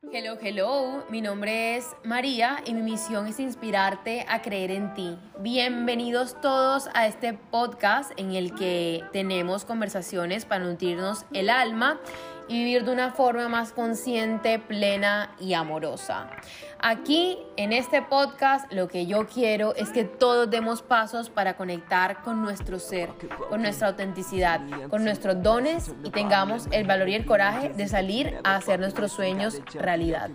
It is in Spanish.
Hello, hello, mi nombre es María y mi misión es inspirarte a creer en ti. Bienvenidos todos a este podcast en el que tenemos conversaciones para nutrirnos el alma vivir de una forma más consciente, plena y amorosa. Aquí, en este podcast, lo que yo quiero es que todos demos pasos para conectar con nuestro ser, con nuestra autenticidad, con nuestros dones y tengamos el valor y el coraje de salir a hacer nuestros sueños realidad.